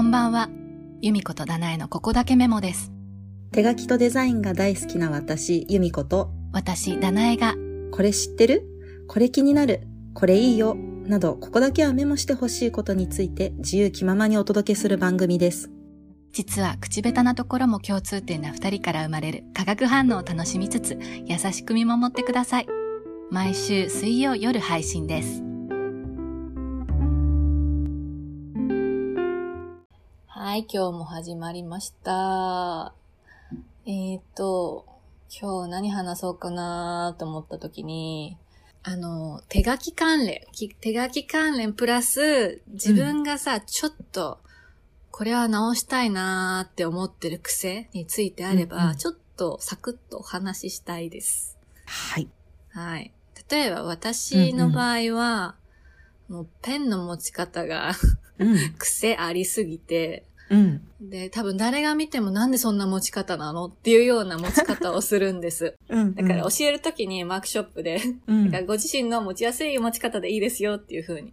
こんばんは。由美子とダナエのここだけメモです。手書きとデザインが大好きな私、由美子と、私、ダナエが、これ知ってる？これ気になる？これいいよ？など、ここだけはメモしてほしいことについて自由気ままにお届けする番組です。実は口下手なところも共通点な二人から生まれる化学反応を楽しみつつ、優しく見守ってください。毎週水曜夜配信です。はい、今日も始まりました。えーと、今日何話そうかなと思った時に、あの、手書き関連、き手書き関連プラス、自分がさ、ちょっと、これは直したいなーって思ってる癖についてあれば、うんうんちょっとサクッとお話ししたいです。はい。はい。例えば私の場合は、もうペンの持ち方がうん。癖ありすぎて、うん。で、多分誰が見てもなんでそんな持ち方なのっていうような持ち方をするんです。うん。だから教えるときにワークショップで、うん、だからご自身の持ちやすい持ち方でいいですよっていう風に、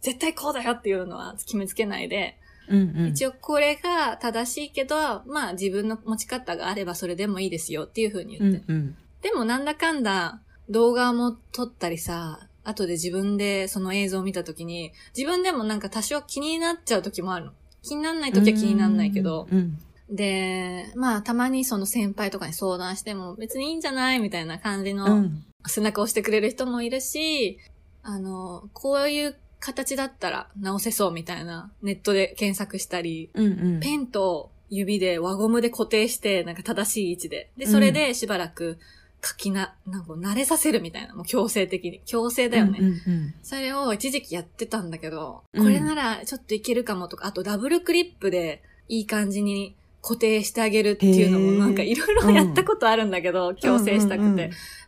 絶対こうだよっていうのは決めつけないで、うんうん、一応これが正しいけど、まあ自分の持ち方があればそれでもいいですよっていう風に言って。うんうん。でもなんだかんだ動画も撮ったりさ、後で自分でその映像を見たときに、自分でもなんか多少気になっちゃう時もあるの。気にならない時は気にならないけど、うん。で、まあたまにその先輩とかに相談しても別にいいんじゃないみたいな感じうのん。背中を押してくれる人もいるし、あの、こういう形だったら直せそうみたいなネットで検索したり、うんうん。ペンと指で輪ゴムで固定して、なんか正しい位置で。で、それでしばらく書きな、なんか慣れさせるみたいな、もう強制的に。強制だよね。うんうんそれを一時期やってたんだけど、うん。これならちょっといけるかもとか、あとダブルクリップでいい感じに固定してあげるっていうのもなんかいろいろやったことあるんだけど、強制したくて。うんうん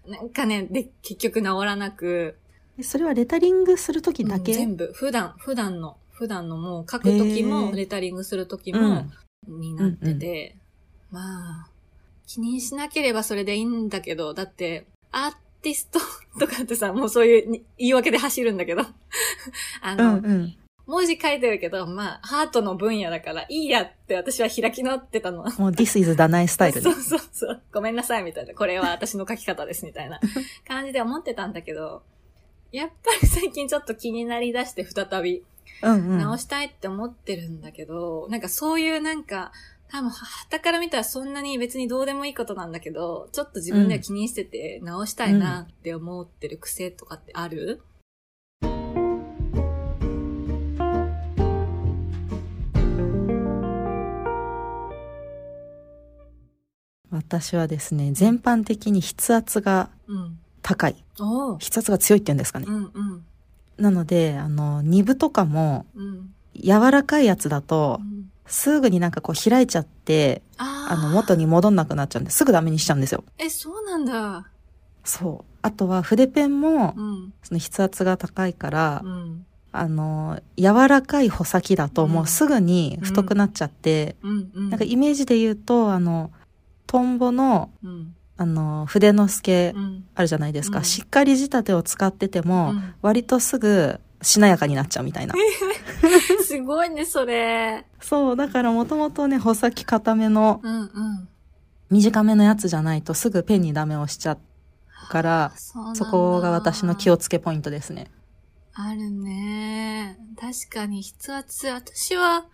うん。なんかね、で、結局治らなく、うん。それはレタリングするときだけ、うん全部、普段、普段の、普段のもう書くときへも、ー。レタリングするときうもん、になってて、まあ、気にしなければそれでいいんだけど、だって、アーティスト とかってさ、もうそういうに言い訳で走るんだけど、あうの、んうん。文字書いてるけど、まあ、ハートの分野だからいいやって私は開き直ってたの。もう This is ダナイスタイルね そう。そうそう。ごめんなさい、みたいな。これは私の書き方です、みたいな感じで思ってたんだけど、やっぱり最近ちょっと気になりだして再びうんうん。直したいって思ってるんだけど、なんかそういうなんか、多分、旗から見たらそんなに別にどうでもいいことなんだけど、ちょっと自分では気にしてて直したいなって思ってる癖とかってある、私はですね、全般的に筆圧がうん。高い。おう。筆圧が強いって言うんですかねう。んうん。なので、あの、ニブとかもうん。柔らかいやつだとう、んすぐになんかこう開いちゃって、あの、元に戻んなくなっちゃうんで、すぐダメにしちゃうんですよ。え、そうなんだ。そう。あとは筆ペンもう、ん。その筆圧が高いから、うん。あの、柔らかい穂先だともうすぐに太くなっちゃって、うん。うん。なんかイメージで言うと、あの、トンボの、うん。あの、筆の助うん。あるじゃないですか。うんしっかり仕立てを使ってても、うん割とすぐしなやかになっちゃうみたいな。すごいね、それ。そう、だからもともとね、穂先固めのうんうん。短めのやつじゃないとすぐペンにダメをしちゃうから、そそこが私の気をつけポイントですね。あるね。確かに筆圧、私は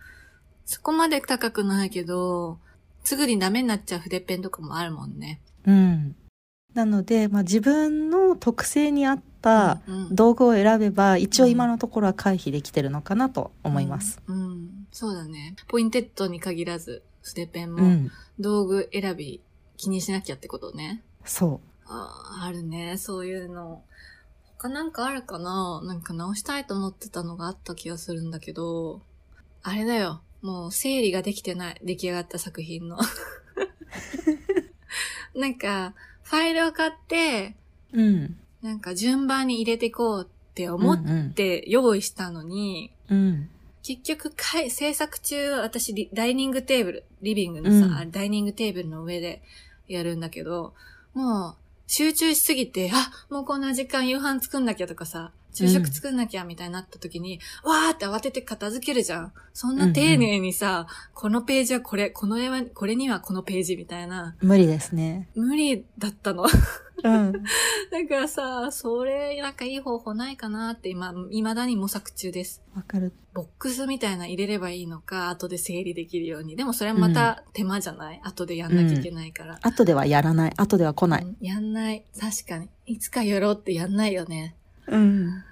そこまで高くないけど、すぐにダメになっちゃう筆ペンとかもあるもんね。うん。なので、まあ、自分の特性に合ったうんうん道具を選べば、一応今のところは回避できてるのかなと思います。。うん。うんそうだね。ポインテッドに限らず、筆ペンもうん。道具選び気にしなきゃってことね。そああ、あるね。そういうの。他なんかあるかな？なんか直したいと思ってたのがあった気がするんだけど、あれだよ。もう整理ができてない。出来上がった作品の。なんか、ファイルを買って、う。うん。なんか順番に入れていこうって思っうんて用意したのに、うん。うん。結局かい、制作中、私リ、ダイニングテーブル、リビングのさ、うんダイニングテーブルの上でやるんだけど、もう、集中しすぎて、あ、もうこんな時間夕飯作んなきゃとかさ、昼食作んなきゃみたいになった時に、わーって慌てて片付けるじゃん。そんな丁寧にさ、このページはこれ、この絵は、これにはこのページみたいな。無理ですね。無理だったの。うん。だからさ、それ、なんかいい方法ないかなって今、未だに模索中です。わかる。ボックスみたいな入れればいいのか、後で整理できるように。でもそれはまた手間じゃない、後でやんなきゃいけないから。後ではやらない。後では来ない。うんやんない。確かに。いつかやろうってやんないよね。うん。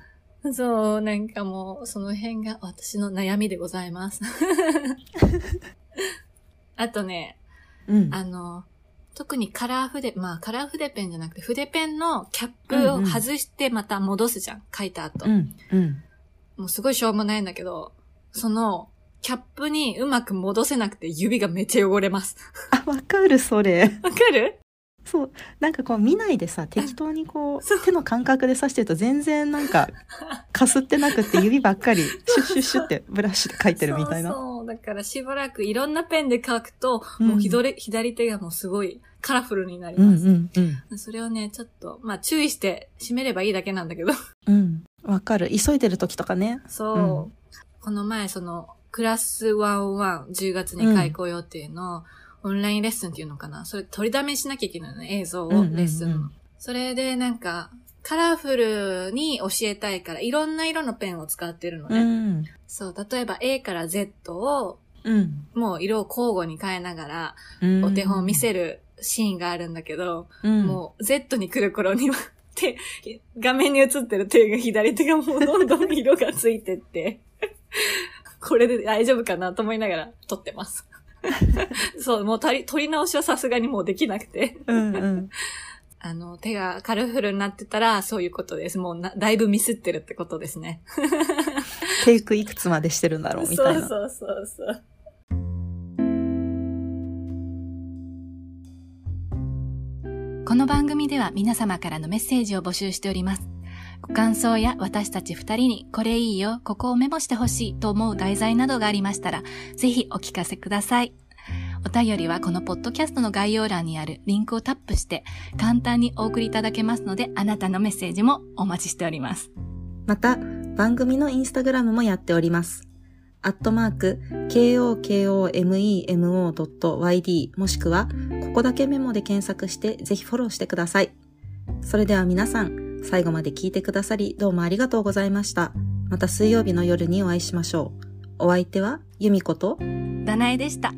そう、なんかもう、その辺が私の悩みでございます。あとね、うん。あの、特にカラー筆、まあカラー筆ペンじゃなくて、筆ペンのキャップを外してまた戻すじゃん。書いた後。うん。うん。もうすごいしょうもないんだけど、その、キャップにうまく戻せなくて指がめっちゃ汚れます。あ、わかる、それ。わかる？そう。なんかこう見ないでさ、適当にこう、手の感覚で刺してると全然なんか、かすってなくって指ばっかり、シュッシュッシュってブラシで描いてるみたいな。そうそう。だからしばらくいろんなペンで書くと、うんもう左左手がもうすごいカラフルになりうんます。うんうん。それをね、ちょっと、まあ注意して締めればいいだけなんだけど。うん。わかる。急いでる時とかね。そう。この前、その、クラス101、10月に開校予定の、オンラインレッスンっていうのかな？それ取りだめしなきゃいけないのね、映像を、うんうんうんレッスンの。それでなんか、カラフルに教えたいから、いろんな色のペンを使ってるのうね。ん。そう、例えば A から Z を、うん。もう色を交互に変えながら、うん。お手本を見せるシーンがあるんだけど、うん。もう Z に来る頃には、手、画面に映ってる手が左手がもうどんどん色がついてって、これで大丈夫かなと思いながら撮ってます。そう、もう取り取り直しはさすがにもうできなくて、うんうん。あの、手がカラフルになってたらそういうことです。もうなだいぶミスってるってことですね。テイクいくつまでしてるんだろうみたいな。そうそうそうそう。この番組では皆様からのメッセージを募集しております。ご感想や私たち二人にこれいいよ、ここをメモしてほしいと思う題材などがありましたら、ぜひお聞かせください。お便りはこのポッドキャストの概要欄にあるリンクをタップして簡単にお送りいただけますので、あなたのメッセージもお待ちしております。また、番組のインスタグラムもやっております。アットマーク、kokomemo.yd もしくは、ここだけメモで検索してぜひフォローしてください。それでは皆さん、最後まで聞いてくださりどうもありがとうございました。また水曜日の夜にお会いしましょう。お相手は、由美子と、ダナエでした。